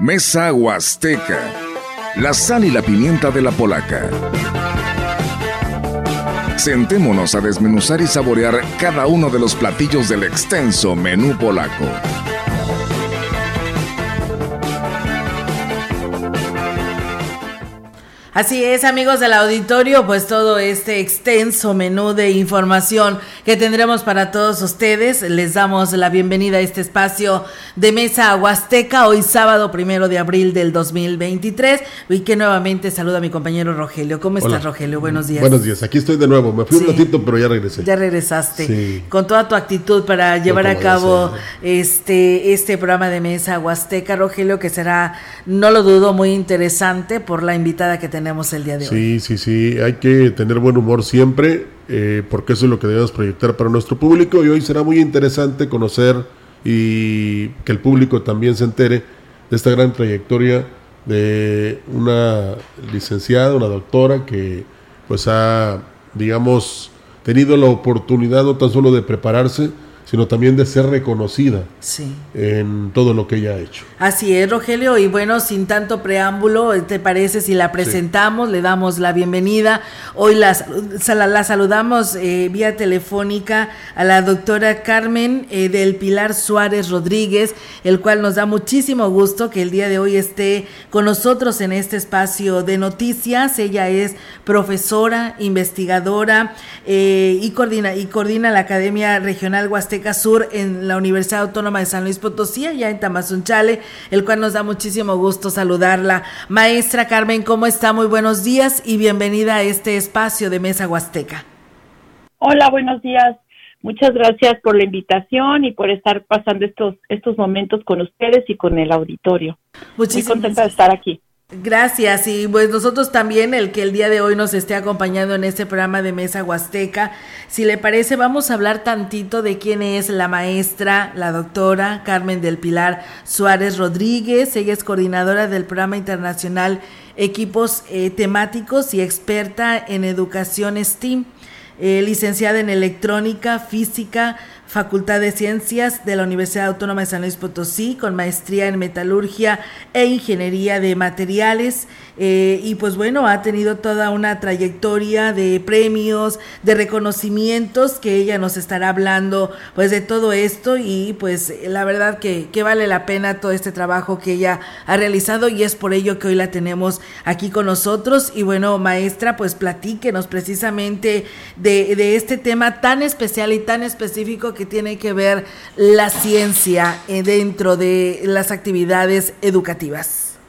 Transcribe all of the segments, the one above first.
Mesa Huasteca. La sal y la pimienta de la polaca. Sentémonos a desmenuzar y saborear cada uno de los platillos del extenso menú polaco. Así es, amigos del auditorio, pues todo este extenso menú de información que tendremos para todos ustedes. Les damos la bienvenida a este espacio de Mesa Huasteca, hoy sábado primero de abril del 2023. Y que nuevamente saluda a mi compañero Rogelio. ¿Cómo estás, Rogelio? Buenos días. Buenos días, aquí estoy de nuevo. Me fui un ratito, pero ya regresé. Ya regresaste. Con toda tu actitud para llevar a cabo este, este programa de Mesa Huasteca, Rogelio, que será, no lo dudo, muy interesante por la invitada que tenemos el día de hoy. Sí, sí, sí, hay que tener buen humor siempre, eh, porque eso es lo que debemos proyectar para nuestro público y hoy será muy interesante conocer y que el público también se entere de esta gran trayectoria de una licenciada, una doctora que pues ha, digamos, tenido la oportunidad no tan solo de prepararse, sino también de ser reconocida en todo lo que ella ha hecho. Así es, Rogelio, y bueno, sin tanto preámbulo, ¿te parece si la presentamos? Le damos la bienvenida. Hoy la, la, saludamos eh, vía telefónica a la doctora Carmen eh, del Pilar Suárez Rodríguez, el cual nos da muchísimo gusto que el día de hoy esté con nosotros en este espacio de noticias. Ella es profesora, investigadora eh, y, coordina, y coordina la Academia Regional Huasteca Sur en la Universidad Autónoma de San Luis Potosí, allá en Tamazunchale, el cual nos da muchísimo gusto saludarla. Maestra Carmen, ¿cómo está? Muy buenos días y bienvenida a este espacio de Mesa Huasteca. Hola, buenos días. Muchas gracias por la invitación y por estar pasando estos, estos momentos con ustedes y con el auditorio. Muchísimas Muy contenta de estar aquí. Gracias y pues nosotros también el que el día de hoy nos esté acompañando en este programa de Mesa Huasteca. Si le parece vamos a hablar tantito de quién es la maestra, la doctora Carmen del Pilar Suárez Rodríguez. Ella es coordinadora del programa internacional Equipos eh, Temáticos y experta en educación STEAM. Eh, licenciada en electrónica, física, Facultad de Ciencias de la Universidad Autónoma de San Luis Potosí, con maestría en metalurgia e ingeniería de materiales. Eh, y pues bueno, ha tenido toda una trayectoria de premios, de reconocimientos que ella nos estará hablando pues de todo esto y pues la verdad que, que vale la pena todo este trabajo que ella ha realizado y es por ello que hoy la tenemos aquí con nosotros. Y bueno, maestra, pues platíquenos precisamente de, de este tema tan especial y tan específico que tiene que ver la ciencia eh, dentro de las actividades educativas.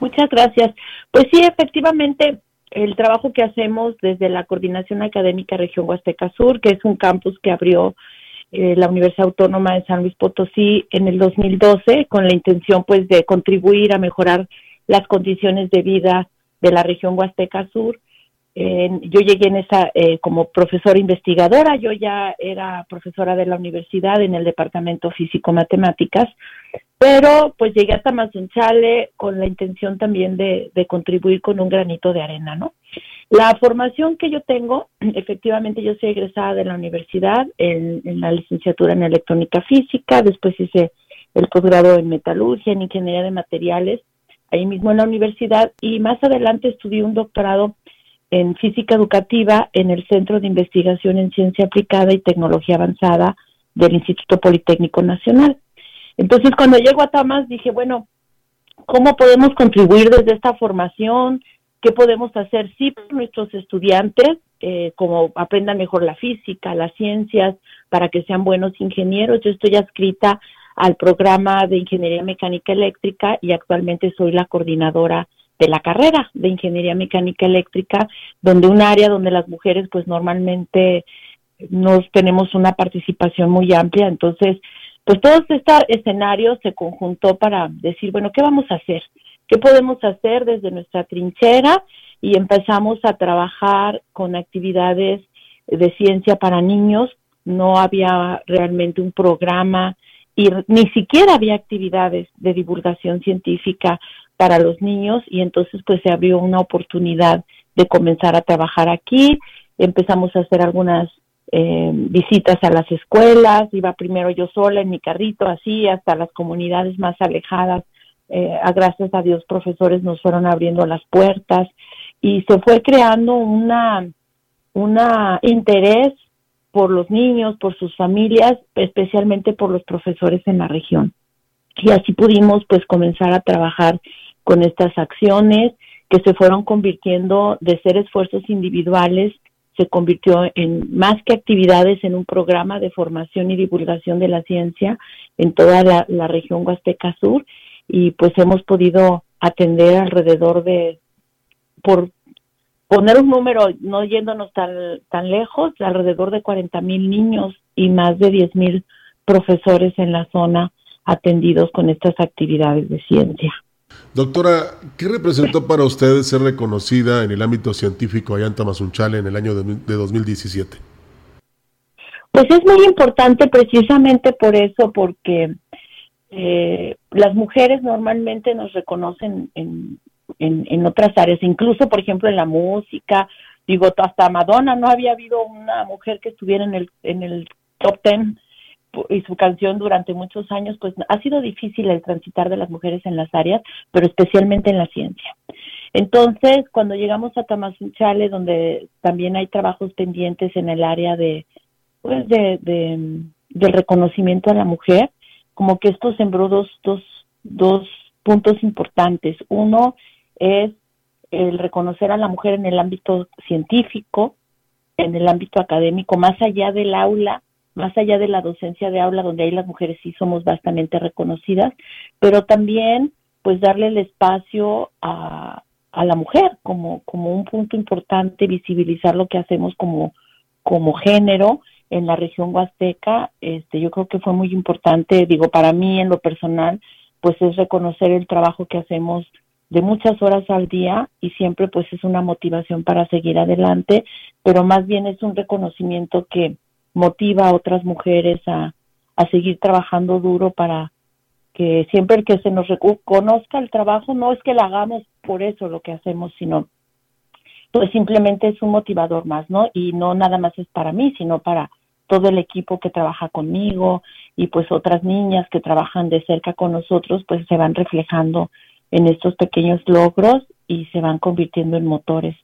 Muchas gracias. Pues sí, efectivamente, el trabajo que hacemos desde la Coordinación Académica Región Huasteca Sur, que es un campus que abrió eh, la Universidad Autónoma de San Luis Potosí en el 2012 con la intención pues de contribuir a mejorar las condiciones de vida de la región Huasteca Sur yo llegué en esa eh, como profesora investigadora, yo ya era profesora de la universidad en el departamento físico-matemáticas, pero pues llegué a Tamazunchale con la intención también de, contribuir con un granito de arena, ¿no? La formación que yo tengo, efectivamente yo soy egresada de la universidad en, en la licenciatura en electrónica física, después hice el posgrado en metalurgia, en ingeniería de materiales, ahí mismo en la universidad, y más adelante estudié un doctorado en física educativa en el Centro de Investigación en Ciencia Aplicada y Tecnología Avanzada del Instituto Politécnico Nacional. Entonces, cuando llego a Tamas, dije, bueno, ¿cómo podemos contribuir desde esta formación? ¿Qué podemos hacer, sí, nuestros estudiantes, eh, como aprendan mejor la física, las ciencias, para que sean buenos ingenieros? Yo estoy adscrita al programa de Ingeniería Mecánica Eléctrica y actualmente soy la coordinadora de la carrera de ingeniería mecánica eléctrica, donde un área donde las mujeres pues normalmente no tenemos una participación muy amplia, entonces pues todo este escenario se conjuntó para decir, bueno, ¿qué vamos a hacer? ¿Qué podemos hacer desde nuestra trinchera? Y empezamos a trabajar con actividades de ciencia para niños. No había realmente un programa y ni siquiera había actividades de divulgación científica para los niños y entonces pues se abrió una oportunidad de comenzar a trabajar aquí. Empezamos a hacer algunas eh, visitas a las escuelas, iba primero yo sola en mi carrito, así hasta las comunidades más alejadas eh, a gracias a Dios profesores nos fueron abriendo las puertas y se fue creando una, una interés por los niños, por sus familias, especialmente por los profesores en la región. Y así pudimos pues comenzar a trabajar con estas acciones que se fueron convirtiendo de ser esfuerzos individuales, se convirtió en más que actividades en un programa de formación y divulgación de la ciencia en toda la, región Huasteca Sur y pues hemos podido atender alrededor de, por poner un número, no yéndonos tan, tan lejos, alrededor de 40 mil niños y más de 10 mil profesores en la zona atendidos con estas actividades de ciencia. Doctora, ¿qué representó para usted ser reconocida en el ámbito científico allá en Tamazunchale en el año de, 2017? Pues es muy importante precisamente por eso, porque eh, las mujeres normalmente nos reconocen en, en, otras áreas, incluso por ejemplo en la música, digo, hasta Madonna no había habido una mujer que estuviera en el, en el top ten y su canción durante muchos años, pues ha sido difícil el transitar de las mujeres en las áreas, pero especialmente en la ciencia. Entonces, cuando llegamos a Tamazunchale, donde también hay trabajos pendientes en el área de, pues, de, de del reconocimiento a la mujer, como que esto sembró dos, dos, dos puntos importantes. Uno es el reconocer a la mujer en el ámbito científico, en el ámbito académico, más allá del aula, más allá de la docencia de aula, donde ahí las mujeres sí somos bastante reconocidas, pero también pues darle el espacio a, a la mujer como, como un punto importante, visibilizar lo que hacemos como, como género en la región huasteca, este, yo creo que fue muy importante, digo, para mí en lo personal, pues es reconocer el trabajo que hacemos de muchas horas al día y siempre pues es una motivación para seguir adelante, pero más bien es un reconocimiento que motiva a otras mujeres a, a seguir trabajando duro para que siempre que se nos reconozca el trabajo no es que lo hagamos por eso lo que hacemos, sino pues simplemente es un motivador más, ¿no? Y no nada más es para mí, sino para todo el equipo que trabaja conmigo y pues otras niñas que trabajan de cerca con nosotros, pues se van reflejando en estos pequeños logros y se van convirtiendo en motores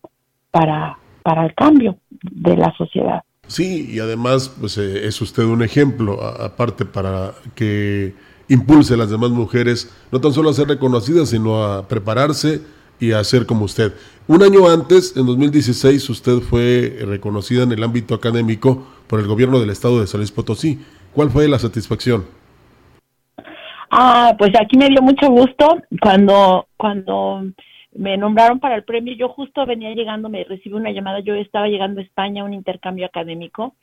para, para el cambio de la sociedad. Sí, y además pues eh, es usted un ejemplo, aparte para que impulse a las demás mujeres no tan solo a ser reconocidas, sino a prepararse y a ser como usted. Un año antes, en 2016, usted fue reconocida en el ámbito académico por el gobierno del estado de San Potosí. ¿Cuál fue la satisfacción? Ah, pues aquí me dio mucho gusto cuando cuando me nombraron para el premio. Yo justo venía llegando, me recibí una llamada. Yo estaba llegando a España a un intercambio académico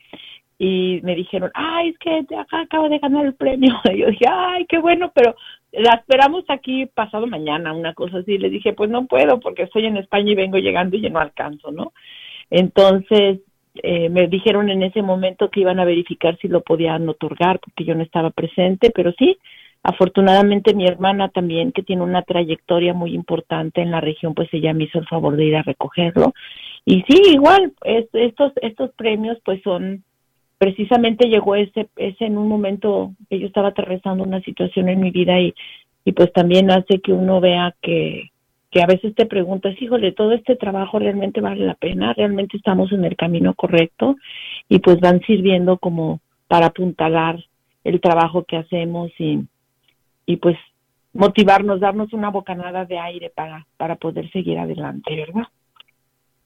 y me dijeron, ay, es que acá acabo de ganar el premio. Y yo dije, ay, qué bueno, pero la esperamos aquí pasado mañana, una cosa así. Le dije, pues no puedo porque estoy en España y vengo llegando y no alcanzo, ¿no? Entonces eh, me dijeron en ese momento que iban a verificar si lo podían otorgar porque yo no estaba presente, pero sí, Afortunadamente mi hermana también, que tiene una trayectoria muy importante en la región, pues ella me hizo el favor de ir a recogerlo. Y sí, igual, estos, estos premios pues son, precisamente llegó ese, ese en un momento que yo estaba atravesando una situación en mi vida y, y pues también hace que uno vea que, que a veces te preguntas, híjole, todo este trabajo realmente vale la pena, realmente estamos en el camino correcto y pues van sirviendo como para apuntalar el trabajo que hacemos y, y pues motivarnos, darnos una bocanada de aire para, para poder seguir adelante, ¿verdad?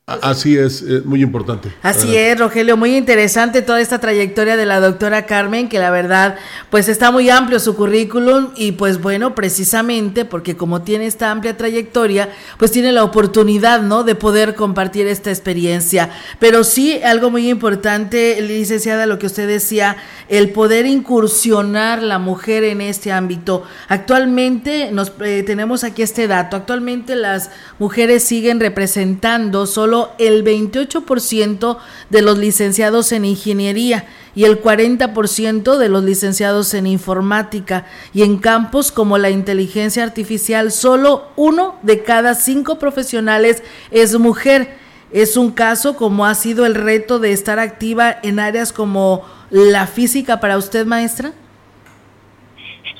Así es, muy importante. Así es, Rogelio, muy interesante toda esta trayectoria de la doctora Carmen, que la verdad, pues está muy amplio su currículum y pues bueno, precisamente porque como tiene esta amplia trayectoria, pues tiene la oportunidad, ¿no? De poder compartir esta experiencia. Pero sí, algo muy importante, licenciada, lo que usted decía, el poder incursionar la mujer en este ámbito. Actualmente nos eh, tenemos aquí este dato, actualmente las mujeres siguen representando solo el 28% de los licenciados en ingeniería y el 40% de los licenciados en informática y en campos como la inteligencia artificial solo uno de cada cinco profesionales es mujer. Es un caso como ha sido el reto de estar activa en áreas como la física para usted, maestra.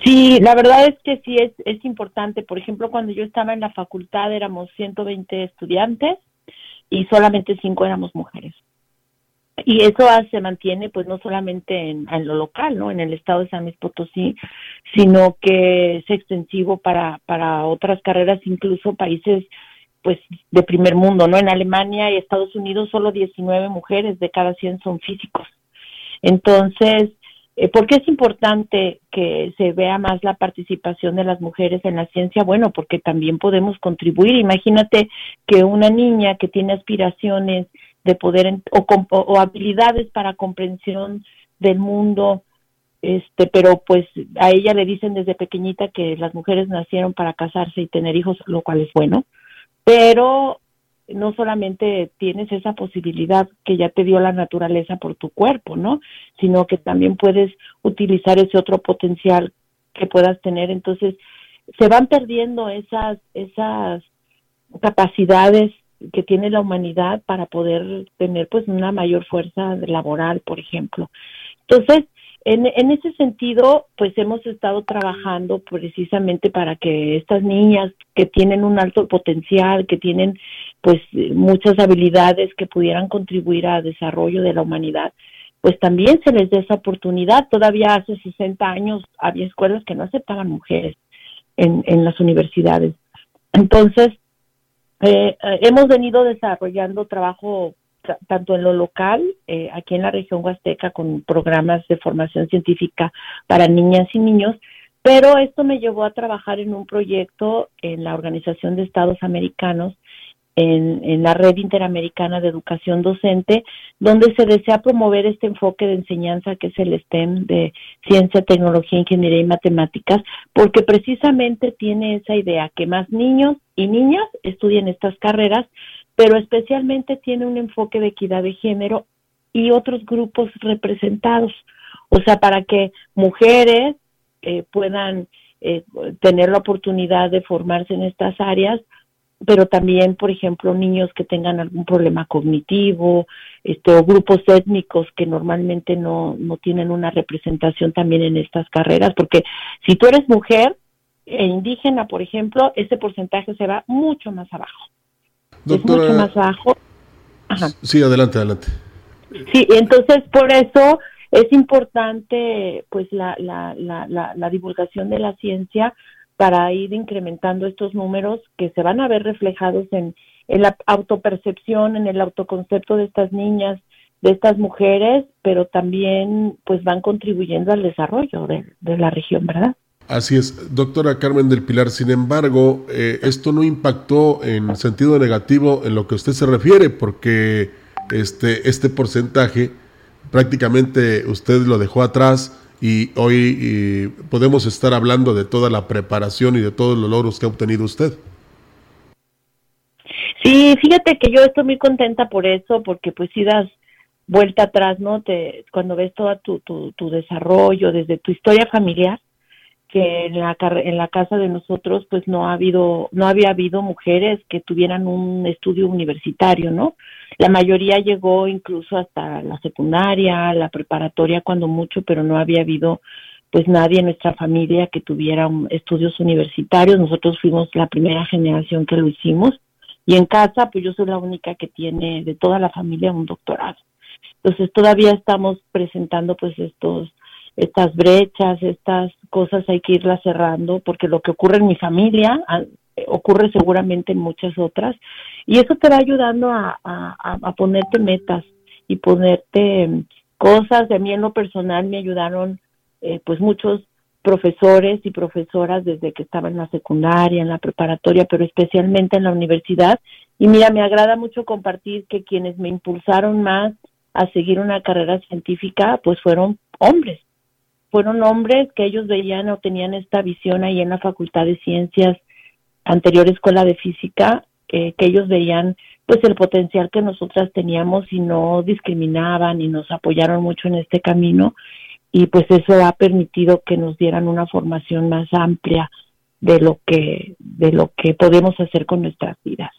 Sí, la verdad es que sí es, es importante. Por ejemplo, cuando yo estaba en la facultad éramos 120 estudiantes y solamente 5 éramos mujeres. Y eso se mantiene pues no solamente en, lo local, ¿no? En el estado de San Luis Potosí, sino que es extensivo para, para otras carreras, incluso países pues de primer mundo, ¿no? En Alemania y Estados Unidos solo 19 mujeres de cada 100 son físicos. Entonces, eh, ¿por qué es importante que se vea más la participación de las mujeres en la ciencia? Bueno, porque también podemos contribuir. Imagínate que una niña que tiene aspiraciones de poder o, o habilidades para comprensión del mundo, este, pero pues a ella le dicen desde pequeñita que las mujeres nacieron para casarse y tener hijos, lo cual es bueno, pero no solamente tienes esa posibilidad que ya te dio la naturaleza por tu cuerpo, ¿no? Sino que también puedes utilizar ese otro potencial que puedas tener. Entonces, se van perdiendo esas, esas capacidades que tiene la humanidad para poder tener pues una mayor fuerza laboral, por ejemplo. Entonces, en, ese sentido, pues hemos estado trabajando precisamente para que estas niñas que tienen un alto potencial, que tienen pues muchas habilidades que pudieran contribuir al desarrollo de la humanidad, pues también se les dé esa oportunidad. Todavía hace 60 años había escuelas que no aceptaban mujeres en, en las universidades. Entonces, eh, eh hemos venido desarrollando trabajo tanto en lo local, eh, aquí en la región huasteca, con programas de formación científica para niñas y niños, pero esto me llevó a trabajar en un proyecto en la Organización de Estados Americanos, en, en, la Red Interamericana de Educación Docente, donde se desea promover este enfoque de enseñanza que es el STEM de ciencia, tecnología, ingeniería y matemáticas, porque precisamente tiene esa idea que más niños y niñas estudien estas carreras pero especialmente tiene un enfoque de equidad de género y otros grupos representados, o sea, para que mujeres eh, puedan eh, tener la oportunidad de formarse en estas áreas, pero también, por ejemplo, niños que tengan algún problema cognitivo, este, o grupos étnicos que normalmente no, no tienen una representación también en estas carreras, porque si tú eres mujer e indígena, por ejemplo, ese porcentaje se va mucho más abajo es mucho más bajo. Sí, adelante, adelante. Sí, entonces por eso es importante pues la, la, la, la, divulgación de la ciencia para ir incrementando estos números que se van a ver reflejados en, en la autopercepción, en el autoconcepto de estas niñas, de estas mujeres, pero también pues van contribuyendo al desarrollo de la región, ¿verdad? Así es, doctora Carmen del Pilar. Sin embargo, eh, esto no impactó en sentido negativo en lo que usted se refiere, porque este, este porcentaje prácticamente usted lo dejó atrás y hoy podemos estar hablando de toda la preparación y de todos los logros que ha obtenido usted. Sí, fíjate que yo estoy muy contenta por eso, porque pues si das vuelta atrás, ¿no? Te, cuando ves todo tu, tu, tu desarrollo, desde tu historia familiar, que en la en la casa de nosotros pues no ha habido no había habido mujeres que tuvieran un estudio universitario no la mayoría llegó incluso hasta la secundaria la preparatoria cuando mucho pero no había habido pues nadie en nuestra familia que tuviera estudios universitarios. Nosotros fuimos la primera generación que lo hicimos. Y en casa pues yo soy la única que tiene de toda la familia un doctorado. Entonces todavía estamos presentando pues estos estas brechas, estas cosas hay que irlas cerrando, porque lo que ocurre en mi familia ah, ocurre seguramente en muchas otras, y eso te va ayudando a, a, ponerte metas y ponerte mm, cosas. De mí en lo personal me ayudaron eh, pues muchos profesores y profesoras desde que estaba en la secundaria, en la preparatoria, pero especialmente en la universidad. Y mira, me agrada mucho compartir que quienes me impulsaron más a seguir una carrera científica, pues fueron hombres, fueron hombres que ellos veían o tenían esta visión ahí en la Facultad de Ciencias, anterior Escuela de Física, eh, que ellos veían pues el potencial que nosotras teníamos y no discriminaban y nos apoyaron mucho en este camino y pues eso ha permitido que nos dieran una formación más amplia de lo que de lo que podemos hacer con nuestras vidas.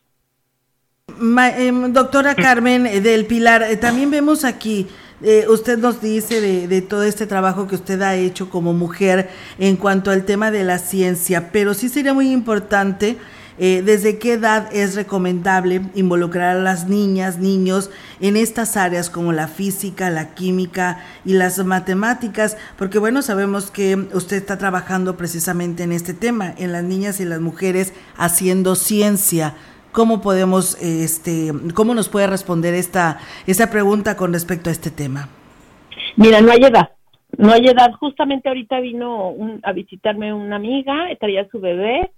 Em, doctora Carmen del Pilar, eh, también vemos aquí eh, usted nos dice de, de, todo este trabajo que usted ha hecho como mujer en cuanto al tema de la ciencia, pero sí sería muy importante eh, desde qué edad es recomendable involucrar a las niñas, niños en estas áreas como la física, la química y las matemáticas, porque bueno, sabemos que usted está trabajando precisamente en este tema, en las niñas y las mujeres haciendo ciencia. ¿Cómo podemos, este, cómo nos puede responder esta, esta pregunta con respecto a este tema? Mira, no hay edad. No hay edad. Justamente ahorita vino a visitarme una amiga, traía su bebé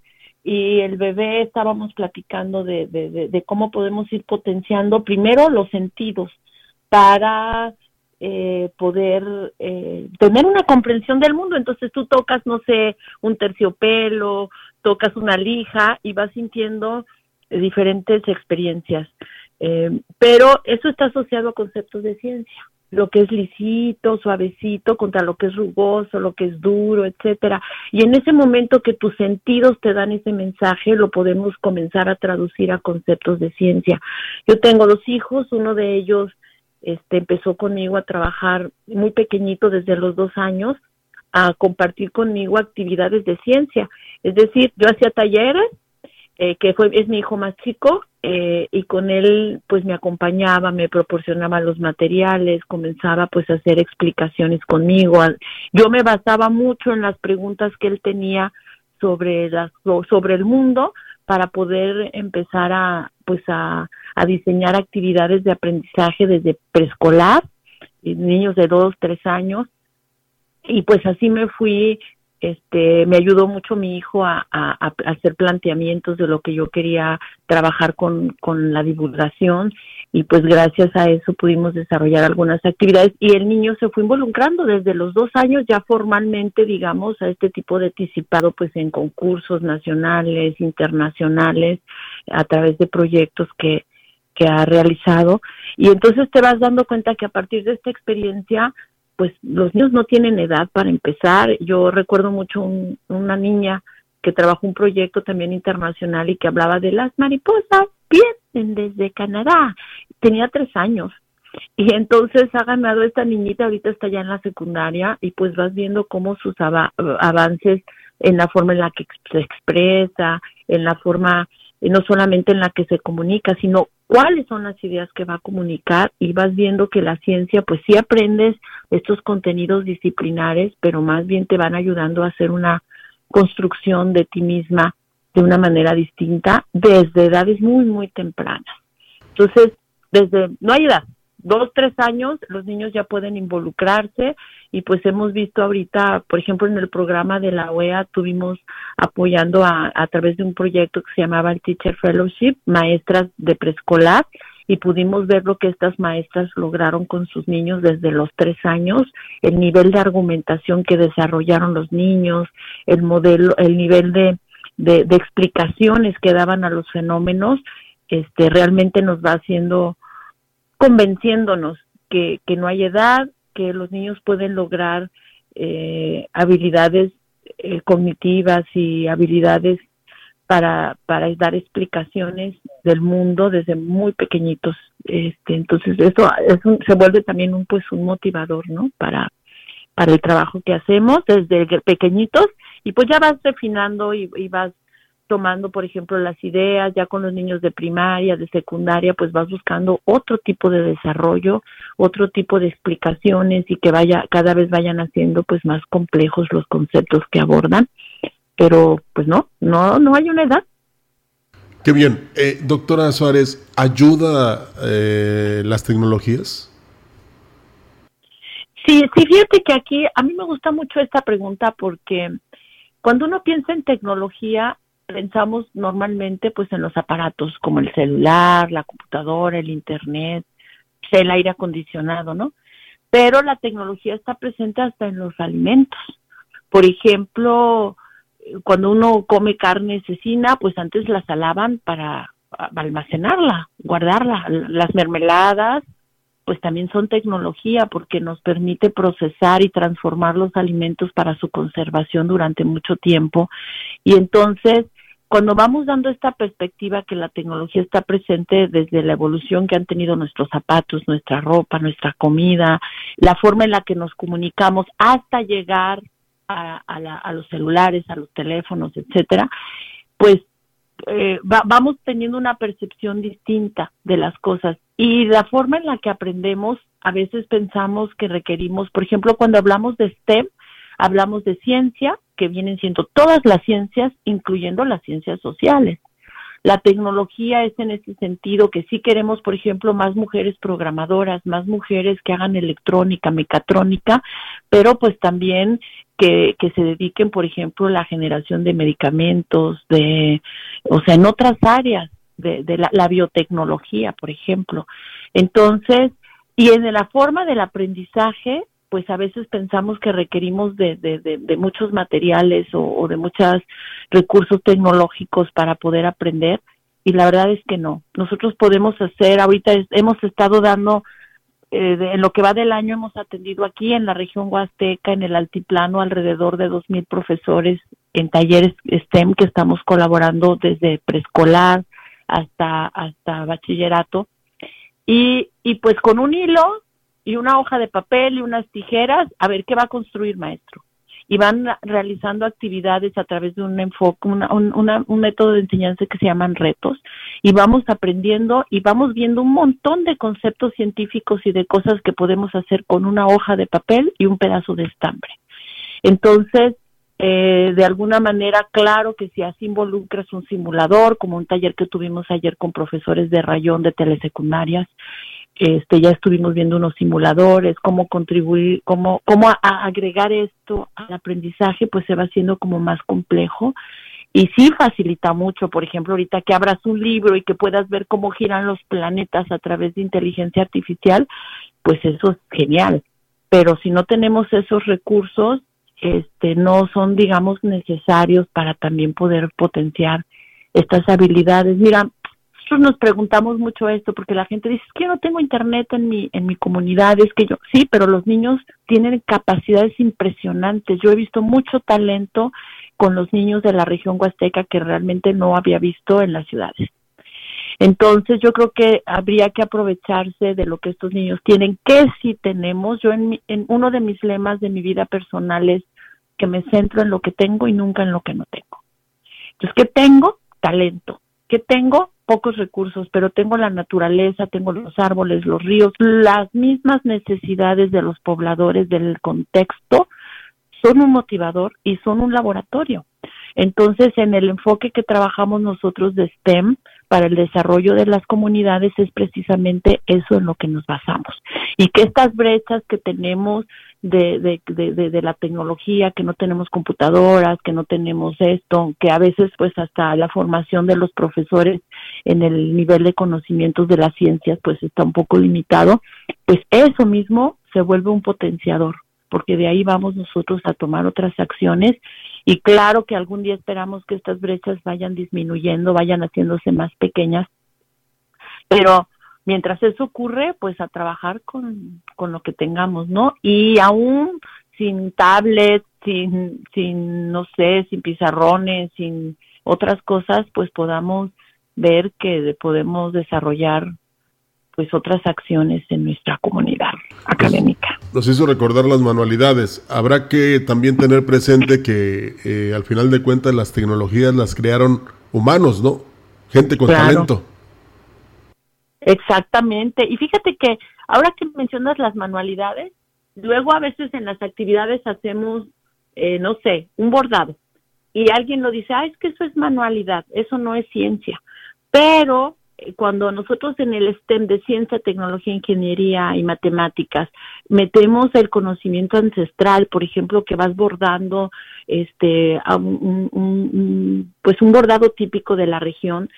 y el bebé estábamos platicando de, de, cómo podemos ir potenciando primero los sentidos para eh, poder eh, tener una comprensión del mundo. Entonces tú tocas, no sé, un terciopelo, tocas una lija y vas sintiendo diferentes experiencias. Eh, pero eso está asociado a conceptos de ciencia lo que es lisito, suavecito, contra lo que es rugoso, lo que es duro, etcétera. Y en ese momento que tus sentidos te dan ese mensaje, lo podemos comenzar a traducir a conceptos de ciencia. Yo tengo dos hijos, uno de ellos este, empezó conmigo a trabajar muy pequeñito desde los dos años, a compartir conmigo actividades de ciencia. Es decir, yo hacía talleres, eh, que fue, es mi hijo más chico, eh, y con él pues me acompañaba, me proporcionaba los materiales, comenzaba pues a hacer explicaciones conmigo. Yo me basaba mucho en las preguntas que él tenía sobre las, sobre el mundo para poder empezar a pues a, a diseñar actividades de aprendizaje desde preescolar, niños de dos, tres años, y pues así me fui este me ayudó mucho mi hijo a, hacer planteamientos de lo que yo quería trabajar con, la divulgación y pues gracias a eso pudimos desarrollar algunas actividades. Y el niño se fue involucrando desde los dos años ya formalmente digamos a este tipo de anticipado pues en concursos nacionales internacionales a través de proyectos que que ha realizado. Y entonces te vas dando cuenta que a partir de esta experiencia pues los niños no tienen edad para empezar. Yo recuerdo mucho una niña que trabajó un proyecto también internacional y que hablaba de las mariposas vienen desde Canadá. Tenía tres años. Y entonces ha ganado esta niñita, ahorita está ya en la secundaria y pues vas viendo cómo sus avances en la forma en la que se expresa, en la forma no solamente en la que se comunica, sino cuáles son las ideas que va a comunicar y vas viendo que la ciencia, pues sí aprendes estos contenidos disciplinares, pero más bien te van ayudando a hacer una construcción de ti misma de una manera distinta desde edades muy, muy tempranas. Entonces, desde, no hay edad, dos, tres años, los niños ya pueden involucrarse y pues hemos visto ahorita, por ejemplo, en el programa de la OEA tuvimos apoyando a, a través de un proyecto que se llamaba el Teacher Fellowship, maestras de preescolar, y pudimos ver lo que estas maestras lograron con sus niños desde los tres años, el nivel de argumentación que desarrollaron los niños, el modelo, el nivel de, de, de explicaciones que daban a los fenómenos, este realmente nos va haciendo convenciéndonos que, que no hay edad, que los niños pueden lograr eh, habilidades eh, cognitivas y habilidades para, para dar explicaciones del mundo desde muy pequeñitos. Este, entonces eso es se vuelve también un pues un motivador, ¿no? Para para el trabajo que hacemos desde pequeñitos y pues ya vas refinando y vas tomando, por ejemplo, las ideas, ya con los niños de primaria, de secundaria, pues vas buscando otro tipo de desarrollo, otro tipo de explicaciones y que vaya, cada vez vayan haciendo pues más complejos los conceptos que abordan. Pero pues no, no, no hay una edad. Qué bien. Eh, doctora Suárez, ¿ayuda eh, las tecnologías? Sí, sí, fíjate que aquí a mí me gusta mucho esta pregunta porque cuando uno piensa en tecnología, pensamos normalmente pues en los aparatos como el celular, la computadora, el internet, el aire acondicionado, ¿no? Pero la tecnología está presente hasta en los alimentos. Por ejemplo, cuando uno come carne cecina, pues antes la salaban para almacenarla, guardarla. Las mermeladas, pues también son tecnología porque nos permite procesar y transformar los alimentos para su conservación durante mucho tiempo. Y entonces cuando vamos dando esta perspectiva que la tecnología está presente desde la evolución que han tenido nuestros zapatos, nuestra ropa, nuestra comida, la forma en la que nos comunicamos hasta llegar a, a los celulares, a los teléfonos, etcétera, pues eh, vamos teniendo una percepción distinta de las cosas. Y la forma en la que aprendemos a veces pensamos que requerimos, por ejemplo, cuando hablamos de STEM, hablamos de ciencia, que vienen siendo todas las ciencias, incluyendo las ciencias sociales. La tecnología es en ese sentido que sí queremos, por ejemplo, más mujeres programadoras, más mujeres que hagan electrónica, mecatrónica, pero pues también que, se dediquen, por ejemplo, a la generación de medicamentos, de, o sea, en otras áreas de, de la biotecnología, por ejemplo. Entonces, y en la forma del aprendizaje, pues a veces pensamos que requerimos de, de, muchos materiales o, de muchos recursos tecnológicos para poder aprender y la verdad es que no. Nosotros podemos hacer, ahorita hemos estado dando, eh, en lo que va del año hemos atendido aquí en la región Huasteca, en el altiplano, alrededor de dos mil profesores en talleres STEM que estamos colaborando desde preescolar hasta, hasta bachillerato. Y, y pues con un hilo y una hoja de papel y unas tijeras, a ver qué va a construir maestro. Y van realizando actividades a través de un enfoque, una, un método de enseñanza que se llaman retos. Y vamos aprendiendo y vamos viendo un montón de conceptos científicos y de cosas que podemos hacer con una hoja de papel y un pedazo de estambre. Entonces, eh, de alguna manera, claro que si así involucras un simulador, como un taller que tuvimos ayer con profesores de rayón de telesecundarias, este, ya estuvimos viendo unos simuladores, cómo contribuir, cómo, cómo agregar esto al aprendizaje, pues se va haciendo como más complejo y sí facilita mucho, por ejemplo, ahorita que abras un libro y que puedas ver cómo giran los planetas a través de inteligencia artificial, pues eso es genial. Pero si no tenemos esos recursos, este, no son, digamos, necesarios para también poder potenciar estas habilidades. Mira, nosotros nos preguntamos mucho esto porque la gente dice, es que yo no tengo internet en mi, en mi comunidad, es que yo, sí, pero los niños tienen capacidades impresionantes. Yo he visto mucho talento con los niños de la región huasteca que realmente no había visto en las ciudades. Entonces yo creo que habría que aprovecharse de lo que estos niños tienen, que sí tenemos. Yo en, en uno de mis lemas de mi vida personal es que me centro en lo que tengo y nunca en lo que no tengo. Entonces, ¿qué tengo? Talento. ¿Qué tengo? Pocos recursos, pero tengo la naturaleza, tengo los árboles, los ríos, las mismas necesidades de los pobladores del contexto son un motivador y son un laboratorio. Entonces, en el enfoque que trabajamos nosotros de STEM para el desarrollo de las comunidades es precisamente eso en lo que nos basamos. Y que estas brechas que tenemos de, de, de, de, la tecnología, que no tenemos computadoras, que no tenemos esto, que a veces pues hasta la formación de los profesores en el nivel de conocimientos de las ciencias pues está un poco limitado, pues eso mismo se vuelve un potenciador, porque de ahí vamos nosotros a tomar otras acciones y claro que algún día esperamos que estas brechas vayan disminuyendo, vayan haciéndose más pequeñas, pero mientras eso ocurre, pues a trabajar con, con lo que tengamos, ¿no? Y aún sin tablet, sin, sin, no sé, sin pizarrones, sin otras cosas, pues podamos ver que podemos desarrollar pues otras acciones en nuestra comunidad académica. Nos hizo recordar las manualidades. Habrá que también tener presente que eh, al final de cuentas las tecnologías las crearon humanos, ¿no? Gente con talento. Exactamente. Y fíjate que ahora que mencionas las manualidades, luego a veces en las actividades hacemos, eh, no sé, un bordado. Y alguien lo dice, ah, es que eso es manualidad, eso no es ciencia. Pero cuando nosotros en el STEM de ciencia, tecnología, ingeniería y matemáticas metemos el conocimiento ancestral, por ejemplo, que vas bordando este un, pues un bordado típico de la región,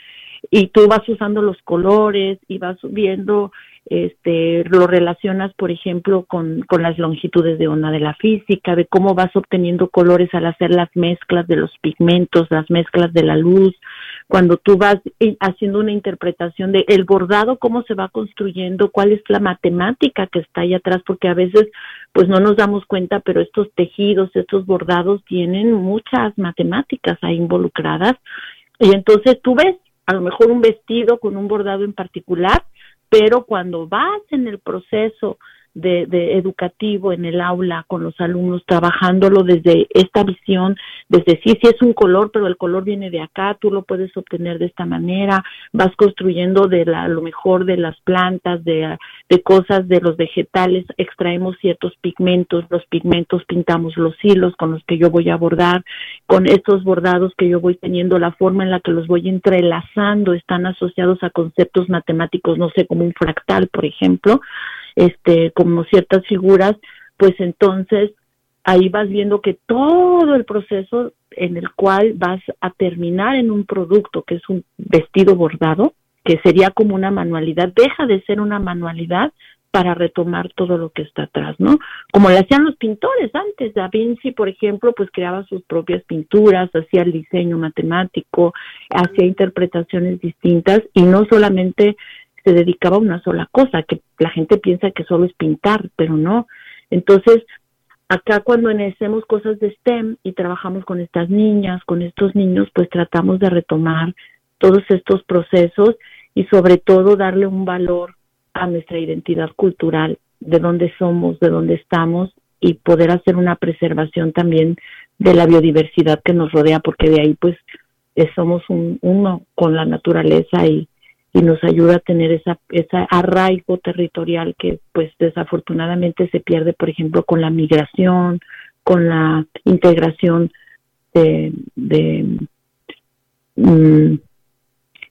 y tú vas usando los colores y vas viendo este lo relacionas por ejemplo con, con las longitudes de onda de la física de cómo vas obteniendo colores al hacer las mezclas de los pigmentos las mezclas de la luz. Cuando tú vas haciendo una interpretación de el bordado cómo se va construyendo cuál es la matemática que está ahí atrás porque a veces pues no nos damos cuenta pero estos tejidos estos bordados tienen muchas matemáticas ahí involucradas. Y entonces tú ves a lo mejor un vestido con un bordado en particular, pero cuando vas en el proceso de, educativo en el aula con los alumnos, trabajándolo desde esta visión, desde sí, sí es un color, pero el color viene de acá, tú lo puedes obtener de esta manera, vas construyendo de la, lo mejor de las plantas, de, de cosas de los vegetales, extraemos ciertos pigmentos, los pigmentos pintamos los hilos con los que yo voy a bordar, con estos bordados que yo voy teniendo, la forma en la que los voy entrelazando, están asociados a conceptos matemáticos, no sé, como un fractal, por ejemplo, este, como ciertas figuras, pues entonces ahí vas viendo que todo el proceso en el cual vas a terminar en un producto que es un vestido bordado, que sería como una manualidad, deja de ser una manualidad para retomar todo lo que está atrás, ¿no? Como le hacían los pintores antes, Da Vinci, por ejemplo, pues creaba sus propias pinturas, hacía el diseño matemático, hacía interpretaciones distintas y no solamente se dedicaba a una sola cosa, que la gente piensa que solo es pintar, pero no. Entonces, acá cuando hacemos cosas de STEM y trabajamos con estas niñas, con estos niños, pues tratamos de retomar todos estos procesos y sobre todo darle un valor a nuestra identidad cultural, de dónde somos, de dónde estamos y poder hacer una preservación también de la biodiversidad que nos rodea, porque de ahí pues somos un, uno con la naturaleza y, y nos ayuda a tener esa, ese arraigo territorial que pues desafortunadamente se pierde, por ejemplo, con la migración, con la integración de, de mm,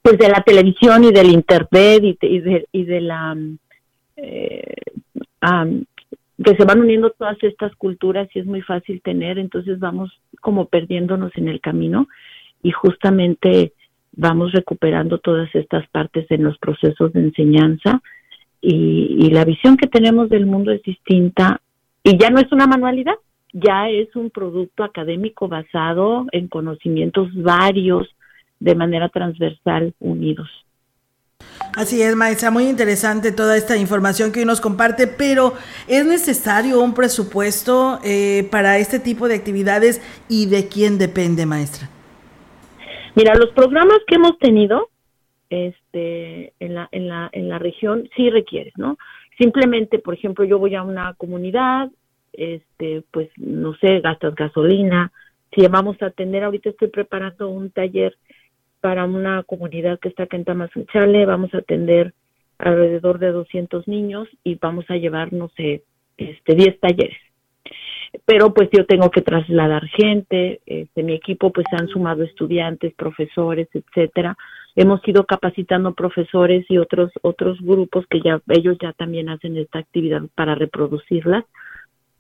pues de la televisión y del internet y de, y de, la eh, que se van uniendo todas estas culturas y es muy fácil tener, entonces vamos como perdiéndonos en el camino. Y justamente vamos recuperando todas estas partes en los procesos de enseñanza y, la visión que tenemos del mundo es distinta y ya no es una manualidad, ya es un producto académico basado en conocimientos varios de manera transversal unidos. Así es, maestra, muy interesante toda esta información que hoy nos comparte, pero ¿es necesario un presupuesto eh, para este tipo de actividades y de quién depende, maestra? Mira, los programas que hemos tenido este, en, la, en, la, en la región sí requieren, ¿no? Simplemente, por ejemplo, yo voy a una comunidad, este, pues, no sé, gastas gasolina. Si vamos a atender, ahorita estoy preparando un taller para una comunidad que está acá en Tamazunchale, vamos a atender alrededor de 200 niños y vamos a llevar, no sé, este, 10 talleres pero pues yo tengo que trasladar gente, este, mi equipo pues se han sumado estudiantes, profesores, etcétera. Hemos ido capacitando profesores y otros otros grupos que ya ellos ya también hacen esta actividad para reproducirlas.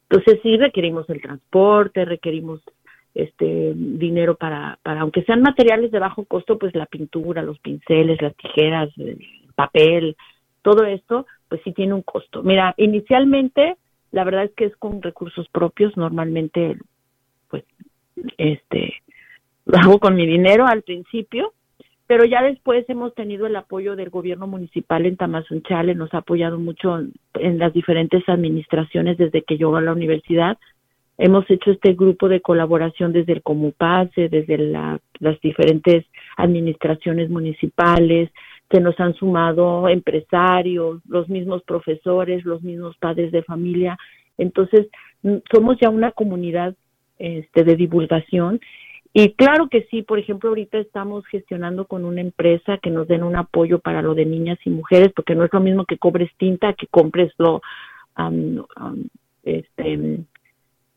Entonces sí requerimos el transporte, requerimos este dinero para para aunque sean materiales de bajo costo, pues la pintura, los pinceles, las tijeras, el papel, todo esto pues sí tiene un costo. Mira, inicialmente la verdad es que es con recursos propios, normalmente, pues, este, lo hago con mi dinero al principio, pero ya después hemos tenido el apoyo del gobierno municipal en Tamazunchale, nos ha apoyado mucho en, las diferentes administraciones desde que yo a la universidad. Hemos hecho este grupo de colaboración desde el Comupase, desde las diferentes administraciones municipales, que nos han sumado empresarios, los mismos profesores, los mismos padres de familia. Entonces, somos ya una comunidad este, de divulgación. Y claro que sí, por ejemplo, ahorita estamos gestionando con una empresa que nos den un apoyo para lo de niñas y mujeres, porque no es lo mismo que cobres tinta que compres lo, este,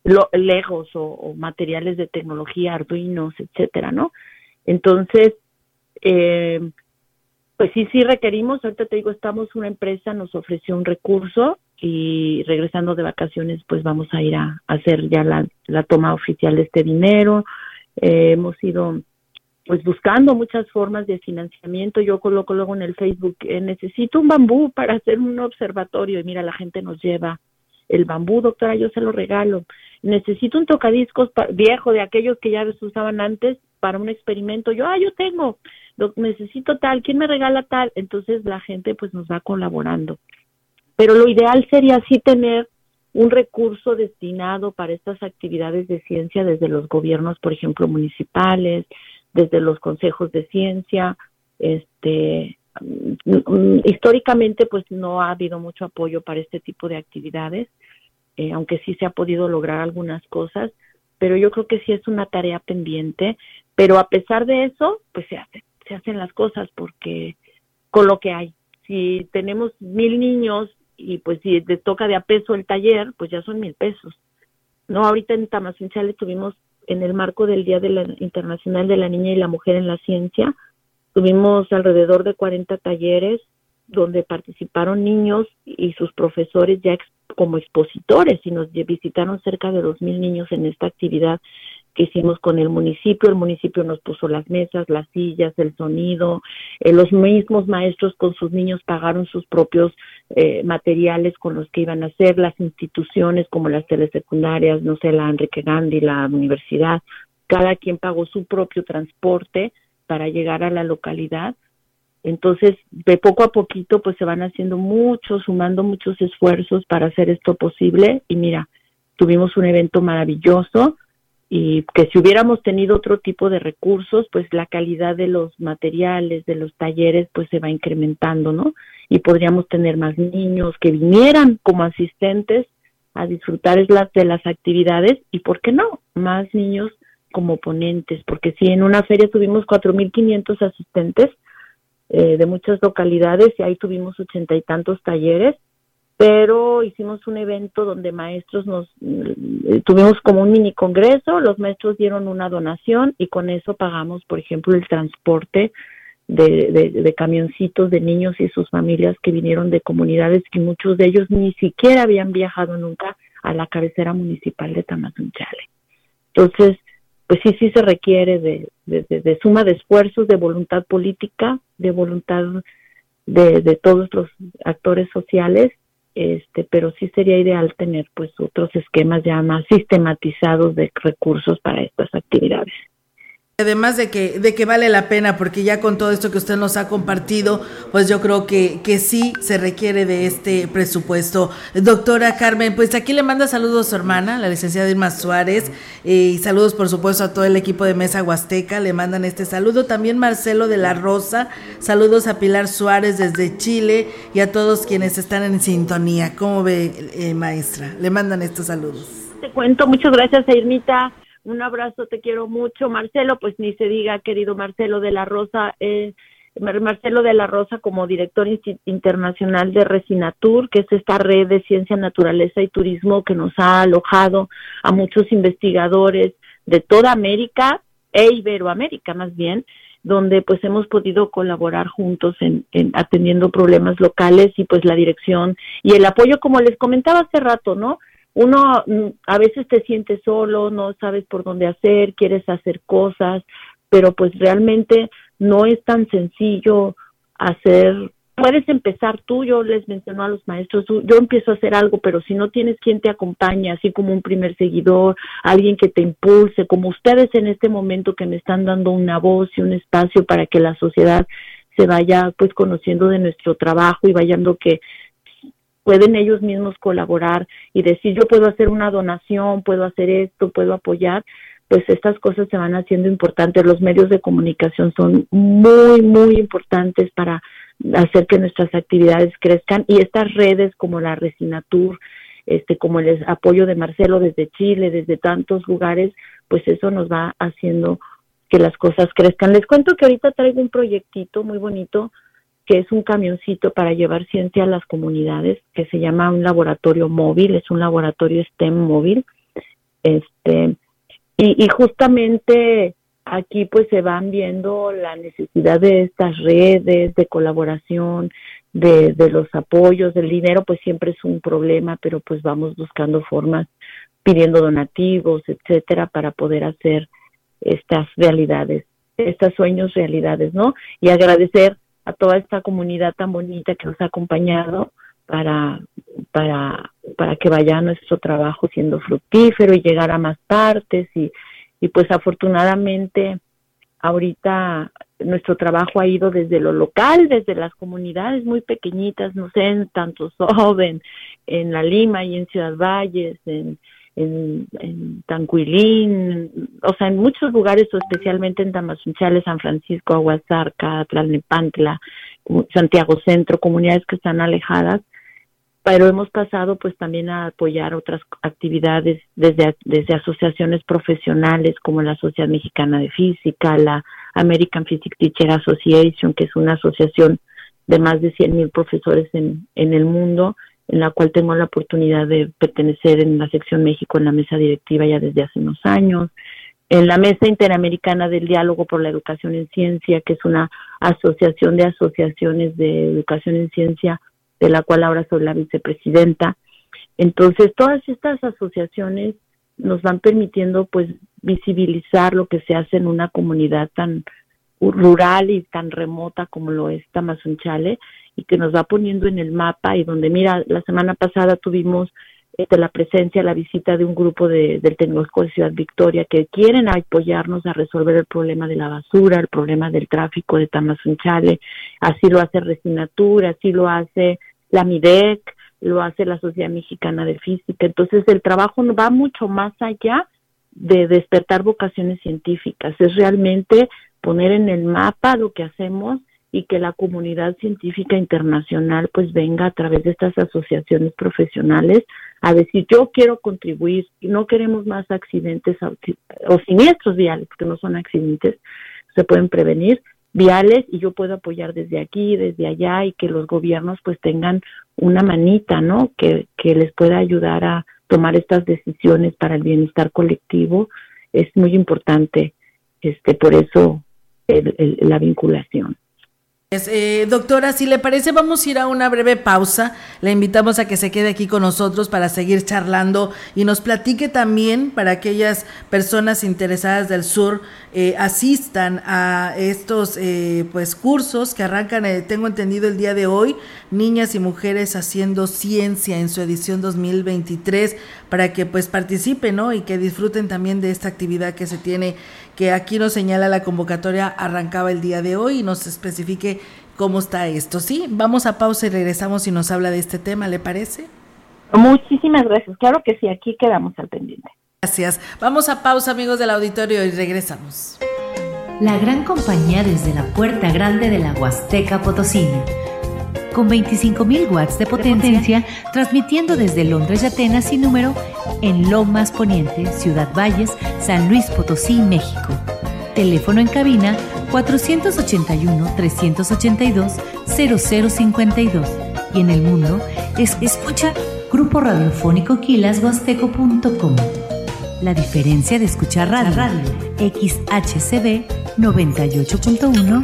lo, legos o, o, materiales de tecnología, arduinos, etcétera, ¿no? Entonces, eh, pues sí, sí requerimos, ahorita te digo, estamos, una empresa nos ofreció un recurso y regresando de vacaciones, pues vamos a ir a, hacer ya la, la, toma oficial de este dinero. Eh, hemos ido pues buscando muchas formas de financiamiento. Yo coloco luego en el Facebook, eh, necesito un bambú para hacer un observatorio y mira, la gente nos lleva el bambú, doctora, yo se lo regalo. Necesito un tocadiscos viejo de aquellos que ya se usaban antes para un experimento. Yo, ah, yo tengo necesito tal, ¿quién me regala tal? Entonces la gente pues nos va colaborando. Pero lo ideal sería así tener un recurso destinado para estas actividades de ciencia desde los gobiernos, por ejemplo, municipales, desde los consejos de ciencia, este, mm, históricamente pues no ha habido mucho apoyo para este tipo de actividades, eh, aunque sí se ha podido lograr algunas cosas, pero yo creo que sí es una tarea pendiente, pero a pesar de eso, pues se hacen, se hacen las cosas porque con lo que hay. Si tenemos mil niños y pues si les toca de a peso el taller, pues ya son mil pesos. No, ahorita en Tamazunchale tuvimos en el marco del Día de la, Internacional de la Niña y la Mujer en la Ciencia, tuvimos alrededor de 40 talleres donde participaron niños y sus profesores ya como expositores y nos visitaron cerca de 2.000 niños en esta actividad que hicimos con el municipio. El municipio nos puso las mesas, las sillas, el sonido. Eh, los mismos maestros con sus niños pagaron sus propios eh, materiales con los que iban a hacer. Las instituciones como las telesecundarias, no sé, la Enrique Gandhi, la universidad, cada quien pagó su propio transporte para llegar a la localidad entonces, de poco a poquito, pues se van haciendo muchos, sumando muchos esfuerzos para hacer esto posible. Y mira, tuvimos un evento maravilloso y que si hubiéramos tenido otro tipo de recursos, pues la calidad de los materiales, de los talleres, pues se va incrementando, ¿no? Y podríamos tener más niños que vinieran como asistentes a disfrutar de las actividades y, ¿por qué no? Más niños como ponentes, porque si en una feria tuvimos 4.500 asistentes, eh, de muchas localidades y ahí tuvimos ochenta y tantos talleres, pero hicimos un evento donde maestros nos eh, tuvimos como un mini congreso, los maestros dieron una donación y con eso pagamos, por ejemplo, el transporte de, camioncitos de niños y sus familias que vinieron de comunidades que muchos de ellos ni siquiera habían viajado nunca a la cabecera municipal de Tamazunchale. Entonces, pues sí, sí se requiere de, de, suma de esfuerzos, de voluntad política, de voluntad de, de, todos los actores sociales, este, pero sí sería ideal tener pues otros esquemas ya más sistematizados de recursos para estas actividades. Además de que, de que vale la pena, porque ya con todo esto que usted nos ha compartido, pues yo creo que, que sí se requiere de este presupuesto. Doctora Carmen, pues aquí le manda saludos a su hermana, la licenciada Irma Suárez, eh, y saludos por supuesto a todo el equipo de Mesa Huasteca, le mandan este saludo. También Marcelo de la Rosa, saludos a Pilar Suárez desde Chile y a todos quienes están en sintonía. ¿Cómo ve, eh, maestra? Le mandan estos saludos. Te cuento, muchas gracias Irmita un abrazo, te quiero mucho. Marcelo, pues ni se diga, querido Marcelo de la Rosa, eh, Marcelo de la Rosa como director internacional de Resinatur, que es esta red de ciencia, naturaleza y turismo que nos ha alojado a muchos investigadores de toda América e Iberoamérica más bien, donde pues hemos podido colaborar juntos en, en, atendiendo problemas locales y pues la dirección y el apoyo, como les comentaba hace rato, ¿no? Uno mm, a veces te sientes solo, no sabes por dónde hacer, quieres hacer cosas, pero pues realmente no es tan sencillo hacer puedes empezar tú, yo les menciono a los maestros, yo empiezo a hacer algo, pero si no tienes quien te acompañe, así como un primer seguidor, alguien que te impulse, como ustedes en este momento que me están dando una voz y un espacio para que la sociedad se vaya pues conociendo de nuestro trabajo y vayando que pueden ellos mismos colaborar y decir yo puedo hacer una donación, puedo hacer esto, puedo apoyar, pues estas cosas se van haciendo importantes. Los medios de comunicación son muy, muy importantes para hacer que nuestras actividades crezcan y estas redes como la Resinatur, este, como el apoyo de Marcelo desde Chile, desde tantos lugares, pues eso nos va haciendo que las cosas crezcan. Les cuento que ahorita traigo un proyectito muy bonito que es un camioncito para llevar ciencia a las comunidades, que se llama un laboratorio móvil, es un laboratorio STEM móvil. Este, y, justamente aquí pues se van viendo la necesidad de estas redes de colaboración, de, de los apoyos, del dinero pues siempre es un problema, pero pues vamos buscando formas, pidiendo donativos, etcétera, para poder hacer estas realidades, estos sueños realidades, ¿no? Y agradecer a toda esta comunidad tan bonita que nos ha acompañado para, para, para que vaya nuestro trabajo siendo fructífero y llegar a más partes. Y, y pues afortunadamente ahorita nuestro trabajo ha ido desde lo local, desde las comunidades muy pequeñitas, no sé, en tanto Soben, en La Lima y en Ciudad Valles, en, en, en o sea, en muchos lugares, especialmente en Tamazunchales, San Francisco, Aguasarca, Tlalnepantla, Santiago Centro, comunidades que están alejadas, pero hemos pasado pues también a apoyar otras actividades desde, desde asociaciones profesionales como la Sociedad Mexicana de Física, la American Physics Teacher Association, que es una asociación de más de 100 mil profesores en, en el mundo, en la cual tengo la oportunidad de pertenecer en la sección México en la mesa directiva ya desde hace unos años, en la Mesa Interamericana del Diálogo por la Educación en Ciencia, que es una asociación de asociaciones de educación en ciencia, de la cual ahora soy la vicepresidenta. Entonces, todas estas asociaciones nos van permitiendo pues visibilizar lo que se hace en una comunidad tan rural y tan remota como lo es Tamazunchale y que nos va poniendo en el mapa y donde mira la semana pasada tuvimos este, la presencia, la visita de un grupo de, del Tecnológico de Ciudad Victoria que quieren apoyarnos a resolver el problema de la basura, el problema del tráfico de Tamazunchale, así lo hace Resinatura, así lo hace la MIDEC, lo hace la Sociedad Mexicana de Física, entonces el trabajo va mucho más allá de despertar vocaciones científicas, es realmente poner en el mapa lo que hacemos y que la comunidad científica internacional pues venga a través de estas asociaciones profesionales a decir yo quiero contribuir y no queremos más accidentes o siniestros viales porque no son accidentes se pueden prevenir viales y yo puedo apoyar desde aquí desde allá y que los gobiernos pues tengan una manita no que, que les pueda ayudar a tomar estas decisiones para el bienestar colectivo es muy importante este por eso la vinculación. Eh, doctora, si le parece, vamos a ir a una breve pausa. Le invitamos a que se quede aquí con nosotros para seguir charlando y nos platique también para aquellas personas interesadas del sur eh, asistan a estos eh, pues cursos que arrancan, tengo entendido, el día de hoy, niñas y mujeres haciendo ciencia en su edición 2023 para que pues participen ¿no? y que disfruten también de esta actividad que se tiene que aquí nos señala la convocatoria arrancaba el día de hoy y nos especifique cómo está esto. Sí, vamos a pausa y regresamos y nos habla de este tema, ¿le parece? Muchísimas gracias. Claro que sí, aquí quedamos al pendiente. Gracias. Vamos a pausa, amigos del auditorio, y regresamos. La gran compañía desde la puerta grande de la Huasteca Potosina con 25.000 watts de potencia, transmitiendo desde Londres y Atenas sin número en Lomas Poniente, Ciudad Valles, San Luis Potosí, México. Teléfono en cabina 481-382-0052 y en el mundo es escucha Grupo Radiofónico Quilashuasteco.com. La diferencia de escuchar radio, radio XHCB 98.1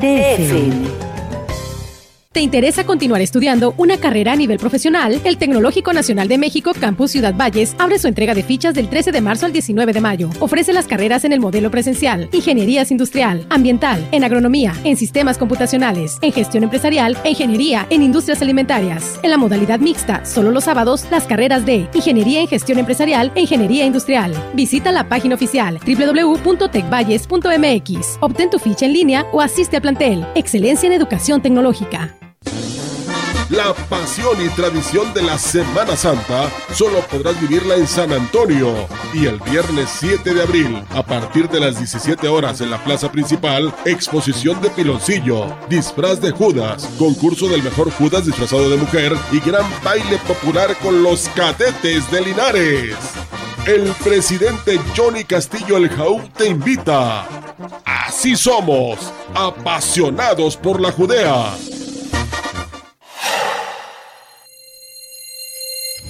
DFM. ¿Te interesa continuar estudiando una carrera a nivel profesional? El Tecnológico Nacional de México Campus Ciudad Valles abre su entrega de fichas del 13 de marzo al 19 de mayo. Ofrece las carreras en el modelo presencial, ingenierías industrial, ambiental, en agronomía, en sistemas computacionales, en gestión empresarial e ingeniería en industrias alimentarias. En la modalidad mixta, solo los sábados, las carreras de ingeniería en gestión empresarial e ingeniería industrial. Visita la página oficial www.tecvalles.mx. Obtén tu ficha en línea o asiste al plantel. Excelencia en educación tecnológica. La pasión y tradición de la Semana Santa solo podrás vivirla en San Antonio. Y el viernes 7 de abril, a partir de las 17 horas en la plaza principal, exposición de piloncillo, disfraz de Judas, concurso del mejor Judas disfrazado de mujer y gran baile popular con los cadetes de Linares. El presidente Johnny Castillo El Jaú te invita. Así somos, apasionados por la Judea.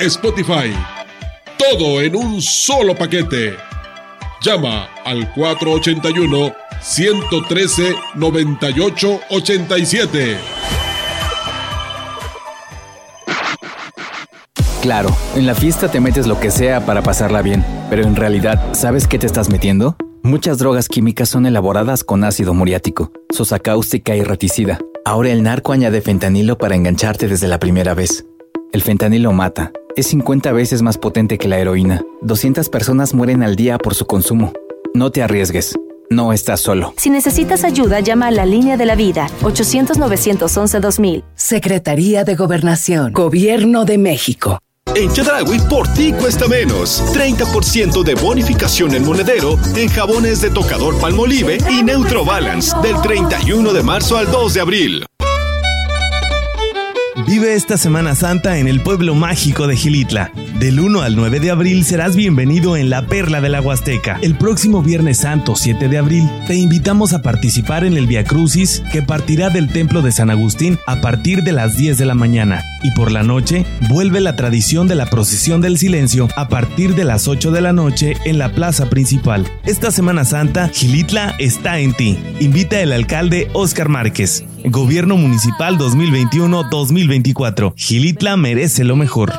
Spotify. Todo en un solo paquete. Llama al 481 113 9887. Claro, en la fiesta te metes lo que sea para pasarla bien, pero en realidad, ¿sabes qué te estás metiendo? Muchas drogas químicas son elaboradas con ácido muriático, sosa cáustica y reticida. Ahora el narco añade fentanilo para engancharte desde la primera vez. El fentanilo mata. Es 50 veces más potente que la heroína. 200 personas mueren al día por su consumo. No te arriesgues. No estás solo. Si necesitas ayuda, llama a la línea de la vida 800-911-2000. Secretaría de Gobernación. Gobierno de México. En Chedraui por ti cuesta menos. 30% de bonificación en monedero en jabones de tocador Palmolive y Neutro Balance del 31 de marzo al 2 de abril. Vive esta Semana Santa en el pueblo mágico de Gilitla. Del 1 al 9 de abril serás bienvenido en la Perla de la Huasteca. El próximo Viernes Santo 7 de abril te invitamos a participar en el Via Crucis que partirá del Templo de San Agustín a partir de las 10 de la mañana. Y por la noche vuelve la tradición de la procesión del silencio a partir de las 8 de la noche en la plaza principal. Esta Semana Santa, Gilitla está en ti. Invita el alcalde Oscar Márquez. Gobierno Municipal 2021-2024. Gilitla merece lo mejor.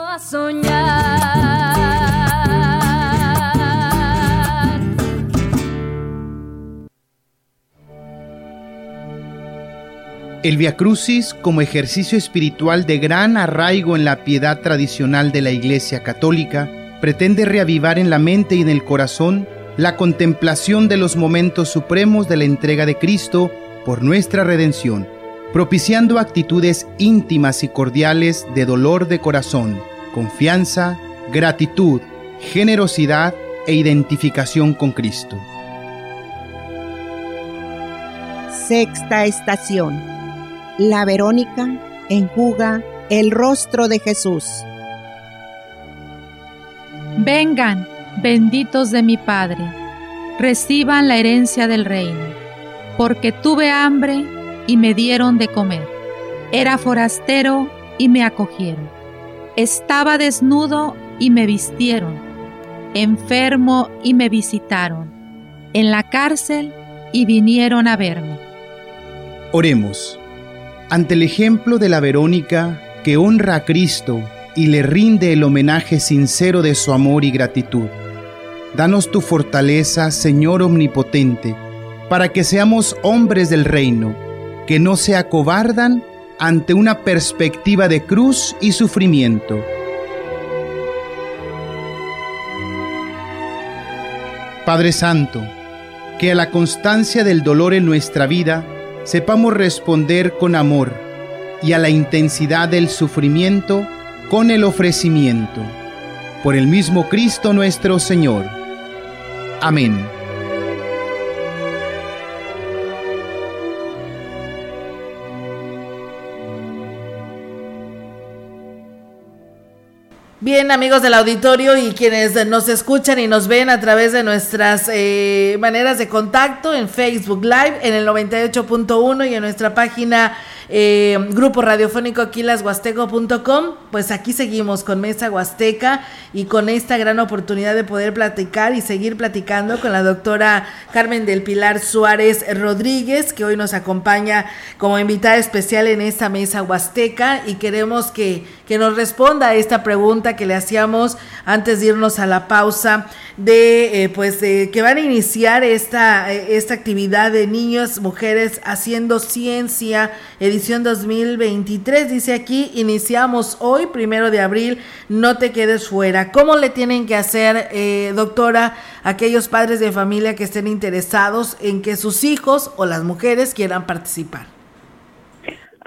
El Via Crucis, como ejercicio espiritual de gran arraigo en la piedad tradicional de la Iglesia Católica, pretende reavivar en la mente y en el corazón la contemplación de los momentos supremos de la entrega de Cristo por nuestra redención propiciando actitudes íntimas y cordiales de dolor de corazón, confianza, gratitud, generosidad e identificación con Cristo. Sexta estación. La Verónica enjuga el rostro de Jesús. Vengan, benditos de mi Padre, reciban la herencia del reino, porque tuve hambre y me dieron de comer. Era forastero y me acogieron. Estaba desnudo y me vistieron. Enfermo y me visitaron. En la cárcel y vinieron a verme. Oremos. Ante el ejemplo de la Verónica que honra a Cristo y le rinde el homenaje sincero de su amor y gratitud. Danos tu fortaleza, Señor Omnipotente, para que seamos hombres del reino que no se acobardan ante una perspectiva de cruz y sufrimiento. Padre Santo, que a la constancia del dolor en nuestra vida sepamos responder con amor y a la intensidad del sufrimiento con el ofrecimiento. Por el mismo Cristo nuestro Señor. Amén. Bien, amigos del auditorio y quienes nos escuchan y nos ven a través de nuestras eh, maneras de contacto en Facebook Live, en el 98.1 y en nuestra página eh, grupo radiofónico aquilashuasteco.com, pues aquí seguimos con Mesa Huasteca y con esta gran oportunidad de poder platicar y seguir platicando con la doctora Carmen del Pilar Suárez Rodríguez, que hoy nos acompaña como invitada especial en esta Mesa Huasteca. Y queremos que, que nos responda a esta pregunta que le hacíamos antes de irnos a la pausa de eh, pues que van a iniciar esta, esta actividad de niños, mujeres haciendo ciencia, edición 2023. Dice aquí, iniciamos hoy, primero de abril, no te quedes fuera. ¿Cómo le tienen que hacer, eh, doctora, aquellos padres de familia que estén interesados en que sus hijos o las mujeres quieran participar?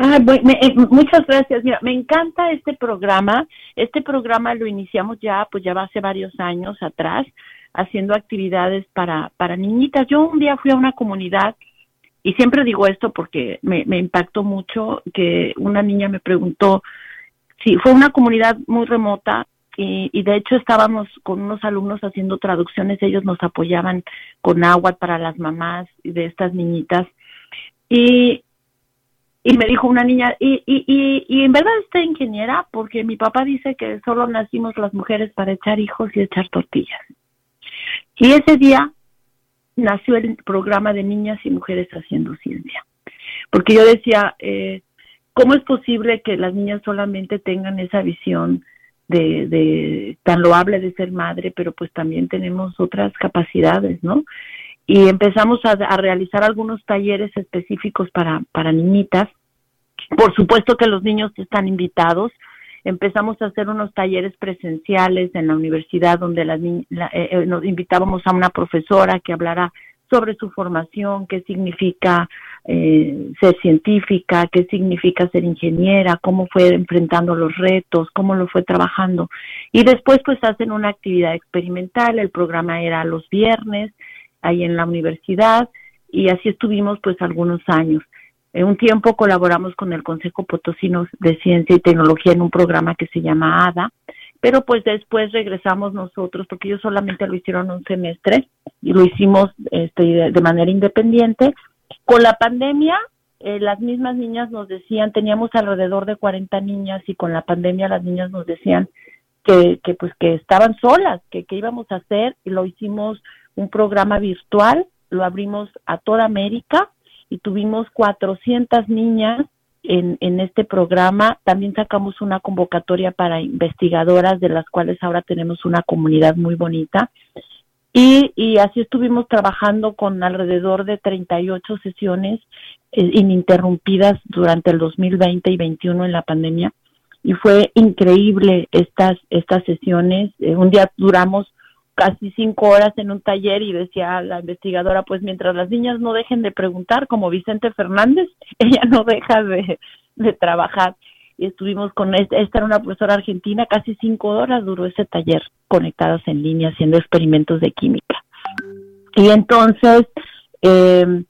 Ah, eh, muchas gracias. Mira, me encanta este programa. Este programa lo iniciamos ya, pues ya va hace varios años atrás, haciendo actividades para, para niñitas. Yo un día fui a una comunidad, y siempre digo esto porque me, me impactó mucho, que una niña me preguntó, si fue una comunidad muy remota, y, y, de hecho estábamos con unos alumnos haciendo traducciones, ellos nos apoyaban con agua para las mamás de estas niñitas. Y y me dijo una niña, y, y, y, en verdad está ingeniera porque mi papá dice que solo nacimos las mujeres para echar hijos y echar tortillas. Y ese día nació el programa de niñas y mujeres haciendo ciencia. Porque yo decía, eh, ¿cómo es posible que las niñas solamente tengan esa visión de, de tan loable de ser madre, pero pues también tenemos otras capacidades, ¿no? Y empezamos a, a realizar algunos talleres específicos para, para niñitas. Por supuesto que los niños están invitados, empezamos a hacer unos talleres presenciales en la universidad donde las, la, eh, eh, nos invitábamos a una profesora que hablara sobre su formación, qué significa eh, ser científica, qué significa ser ingeniera, cómo fue enfrentando los retos, cómo lo fue trabajando. Y después pues hacen una actividad experimental, el programa era los viernes, ahí en la universidad, y así estuvimos pues algunos años. En un tiempo colaboramos con el Consejo Potosino de Ciencia y Tecnología en un programa que se llama ADA, pero pues después regresamos nosotros porque ellos solamente lo hicieron un semestre y lo hicimos este, de, manera independiente. Con la pandemia, eh, las mismas niñas nos decían, teníamos alrededor de 40 niñas y con la pandemia las niñas nos decían que, que pues que estaban solas, que qué íbamos a hacer y lo hicimos un programa virtual, lo abrimos a toda América y tuvimos 400 niñas en, en este programa. También sacamos una convocatoria para investigadoras, de las cuales ahora tenemos una comunidad muy bonita. Y, y así estuvimos trabajando con alrededor de 38 sesiones eh, ininterrumpidas durante el 2020 y 2021 en la pandemia. Y fue increíble estas, estas sesiones. Eh, un día duramos casi cinco horas en un taller y decía la investigadora, pues mientras las niñas no dejen de preguntar, como Vicente Fernández, ella no deja de, trabajar. Y estuvimos con, esta, esta era una profesora argentina, casi cinco horas duró ese taller conectadas en línea haciendo experimentos de química. Y entonces, eh,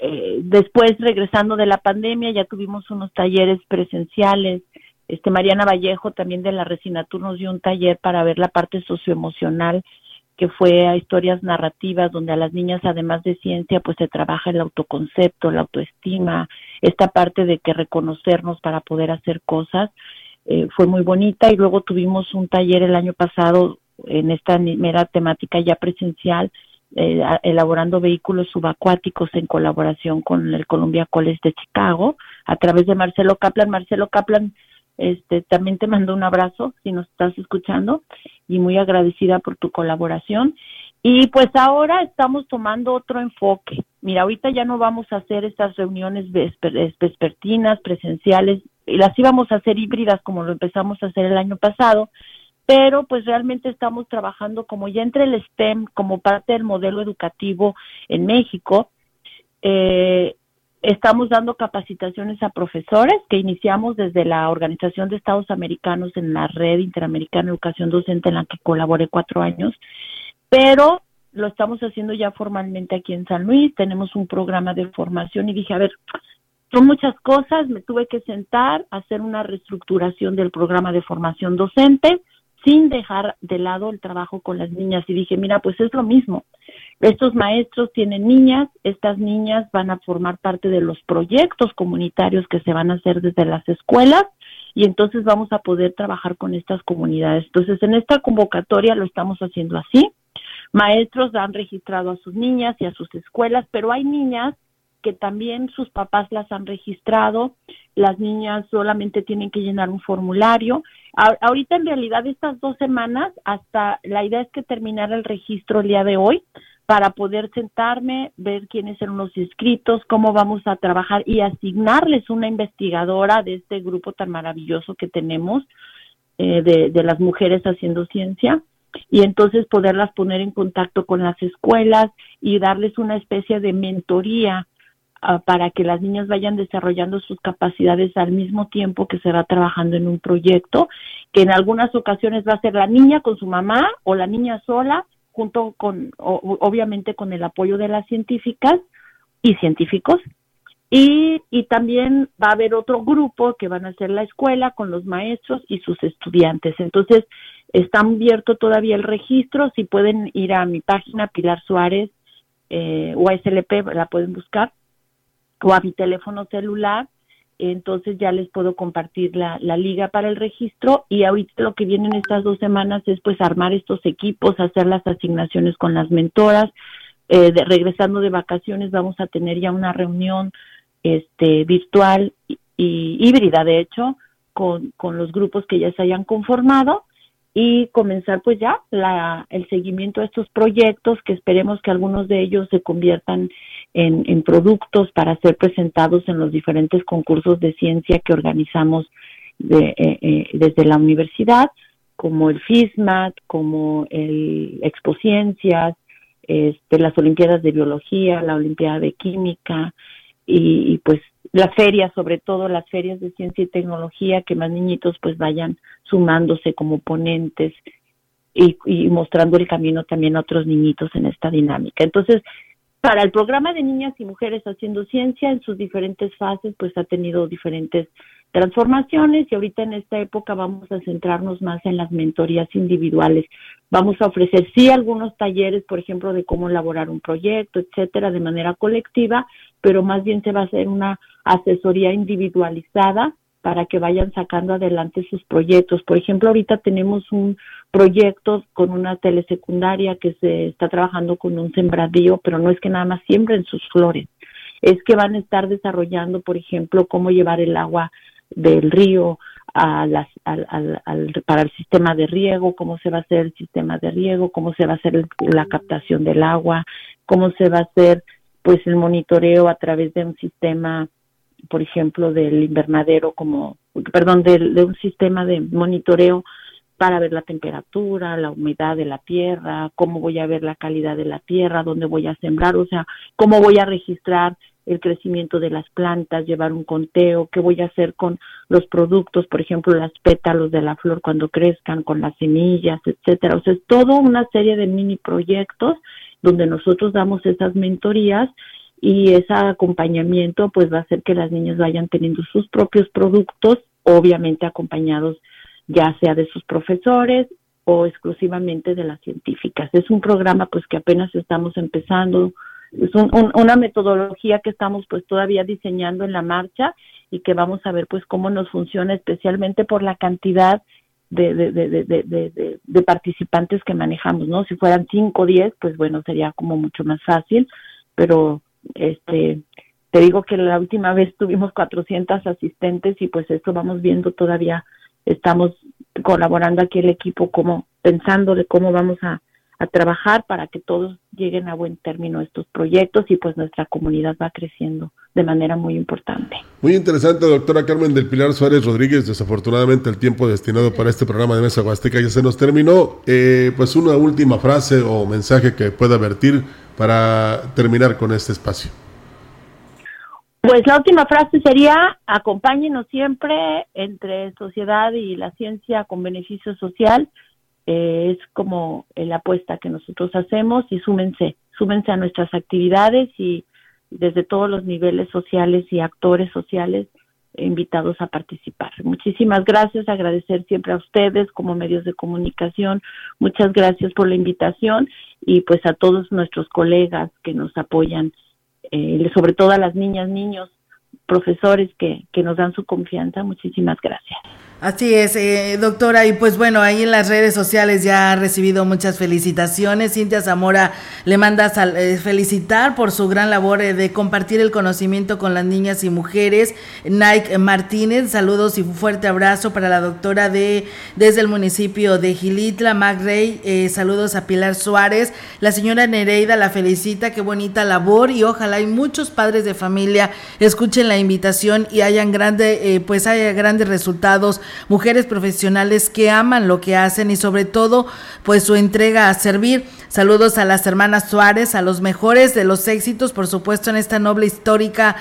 eh, después regresando de la pandemia, ya tuvimos unos talleres presenciales este Mariana Vallejo también de la Resinatur nos dio un taller para ver la parte socioemocional que fue a historias narrativas donde a las niñas además de ciencia pues se trabaja el autoconcepto, la autoestima, esta parte de que reconocernos para poder hacer cosas eh, fue muy bonita y luego tuvimos un taller el año pasado en esta mera temática ya presencial eh, elaborando vehículos subacuáticos en colaboración con el Columbia College de Chicago a través de Marcelo Kaplan. Marcelo Kaplan este, también te mando un abrazo si nos estás escuchando y muy agradecida por tu colaboración. Y pues ahora estamos tomando otro enfoque. Mira, ahorita ya no vamos a hacer estas reuniones vespertinas, presenciales, y las íbamos a hacer híbridas como lo empezamos a hacer el año pasado, pero pues realmente estamos trabajando como ya entre el STEM, como parte del modelo educativo en México, eh, Estamos dando capacitaciones a profesores que iniciamos desde la Organización de Estados Americanos en la Red Interamericana de Educación Docente en la que colaboré cuatro años, pero lo estamos haciendo ya formalmente aquí en San Luis. Tenemos un programa de formación y dije, a ver, son muchas cosas, me tuve que sentar, hacer una reestructuración del programa de formación docente sin dejar de lado el trabajo con las niñas y dije, mira, pues es lo mismo. Estos maestros tienen niñas, estas niñas van a formar parte de los proyectos comunitarios que se van a hacer desde las escuelas y entonces vamos a poder trabajar con estas comunidades. Entonces, en esta convocatoria lo estamos haciendo así. Maestros han registrado a sus niñas y a sus escuelas, pero hay niñas que también sus papás las han registrado, las niñas solamente tienen que llenar un formulario. ahorita en realidad estas dos semanas, hasta la idea es que terminara el registro el día de hoy para poder sentarme, ver quiénes son los inscritos, cómo vamos a trabajar y asignarles una investigadora de este grupo tan maravilloso que tenemos eh, de, de las mujeres haciendo ciencia y entonces poderlas poner en contacto con las escuelas y darles una especie de mentoría Ah, para que las niñas vayan desarrollando sus capacidades al mismo tiempo que se va trabajando en un proyecto, que en algunas ocasiones va a ser la niña con su mamá o la niña sola, junto con, obviamente, con el apoyo de las científicas y científicos. Y, y también va a haber otro grupo que van a ser la escuela con los maestros y sus estudiantes. Entonces, está abierto todavía el registro. Si pueden ir a mi página, Pilar Suárez, eh, UASLP, la pueden buscar o a mi teléfono celular, entonces ya les puedo compartir la, la, liga para el registro. Y ahorita lo que vienen estas dos semanas es pues armar estos equipos, hacer las asignaciones con las mentoras, eh, de, regresando de vacaciones vamos a tener ya una reunión este virtual y, híbrida de hecho con, con los grupos que ya se hayan conformado y comenzar pues ya la, el seguimiento de estos proyectos que esperemos que algunos de ellos se conviertan en, en productos para ser presentados en los diferentes concursos de ciencia que organizamos de, eh, eh, desde la universidad, como el FISMAT, como el Expociencias, este, las Olimpiadas de Biología, la Olimpiada de Química y, y pues las ferias, sobre todo las ferias de ciencia y tecnología, que más niñitos pues vayan sumándose como ponentes y, y, mostrando el camino también a otros niñitos en esta dinámica. Entonces, para el programa de niñas y mujeres haciendo ciencia en sus diferentes fases, pues ha tenido diferentes transformaciones y ahorita en esta época vamos a centrarnos más en las mentorías individuales. Vamos a ofrecer sí algunos talleres, por ejemplo, de cómo elaborar un proyecto, etcétera, de manera colectiva, pero más bien se va a hacer una asesoría individualizada para que vayan sacando adelante sus proyectos. Por ejemplo, ahorita tenemos un proyecto con una telesecundaria que se está trabajando con un sembradío, pero no es que nada más siembren sus flores, es que van a estar desarrollando, por ejemplo, cómo llevar el agua del río a las, al, al, para el sistema de riego, cómo se va a hacer el sistema de riego, cómo se va a hacer la captación del agua, cómo se va a hacer pues el monitoreo a través de un sistema, por ejemplo, del invernadero, como, perdón, de, de un sistema de monitoreo para ver la temperatura, la humedad de la tierra, cómo voy a ver la calidad de la tierra, dónde voy a sembrar, o sea, cómo voy a registrar el crecimiento de las plantas, llevar un conteo, qué voy a hacer con los productos, por ejemplo, las pétalos de la flor cuando crezcan, con las semillas, etcétera. O sea, es todo una serie de mini proyectos donde nosotros damos esas mentorías y ese acompañamiento pues va a hacer que las niñas vayan teniendo sus propios productos, obviamente acompañados ya sea de sus profesores o exclusivamente de las científicas. Es un programa pues que apenas estamos empezando, es una metodología que estamos pues todavía diseñando en la marcha y que vamos a ver pues cómo nos funciona especialmente por la cantidad de, de, de, de, participantes que manejamos, ¿no? Si fueran 5 o 10, pues bueno, sería como mucho más fácil, pero este te digo que la última vez tuvimos 400 asistentes y pues esto vamos viendo todavía, estamos colaborando aquí el equipo como pensando de cómo vamos a a trabajar para que todos lleguen a buen término estos proyectos y pues nuestra comunidad va creciendo de manera muy importante. Muy interesante, doctora Carmen del Pilar Suárez Rodríguez. Desafortunadamente el tiempo destinado para este programa de Mesa Huasteca ya se nos terminó. Eh, pues una última frase o mensaje que pueda vertir para terminar con este espacio. Pues la última frase sería, acompáñenos siempre entre sociedad y la ciencia con beneficio social es como la apuesta que nosotros hacemos y súmense, súmense a nuestras actividades y desde todos los niveles sociales y actores sociales invitados a participar. Muchísimas gracias, agradecer siempre a ustedes como medios de comunicación, muchas gracias por la invitación y pues a todos nuestros colegas que nos apoyan, eh, sobre todo a las niñas, niños, profesores que, que nos dan su confianza, muchísimas gracias. Así es, eh, doctora, y pues bueno, ahí en las redes sociales ya ha recibido muchas felicitaciones. Cintia Zamora le manda eh, felicitar por su gran labor eh, de compartir el conocimiento con las niñas y mujeres. Nike Martínez, saludos y fuerte abrazo para la doctora de desde el municipio de Gilitla, Mac Rey, eh, saludos a Pilar Suárez. La señora Nereida la felicita, qué bonita labor y ojalá hay muchos padres de familia escuchen la invitación y hayan grande, pues haya grandes resultados mujeres profesionales que aman lo que hacen y sobre todo pues su entrega a servir. Saludos a las hermanas Suárez, a los mejores de los éxitos, por supuesto, en esta noble histórica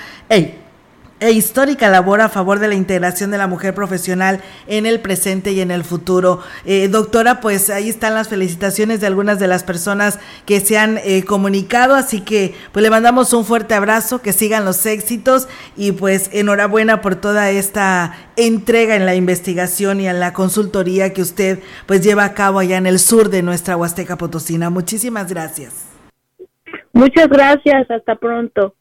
e histórica labor a favor de la integración de la mujer profesional en el presente y en el futuro. Eh, doctora, pues ahí están las felicitaciones de algunas de las personas que se han eh, comunicado, así que pues le mandamos un fuerte abrazo, que sigan los éxitos y pues enhorabuena por toda esta entrega en la investigación y en la consultoría que usted pues lleva a cabo allá en el sur de nuestra Huasteca Potosina. Muchísimas gracias. Muchas gracias, hasta pronto.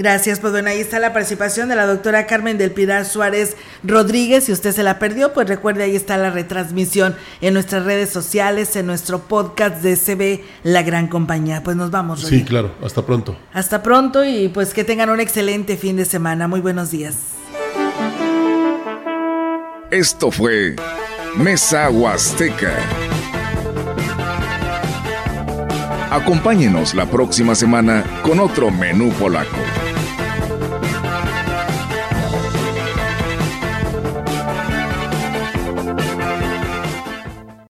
Gracias, pues bueno, ahí está la participación de la doctora Carmen del Pilar Suárez Rodríguez. Si usted se la perdió, pues recuerde, ahí está la retransmisión en nuestras redes sociales, en nuestro podcast de CB La Gran Compañía. Pues nos vamos. Sí, claro, hasta pronto. Hasta pronto y pues que tengan un excelente fin de semana. Muy buenos días. Esto fue Mesa Huasteca. Acompáñenos la próxima semana con otro menú polaco.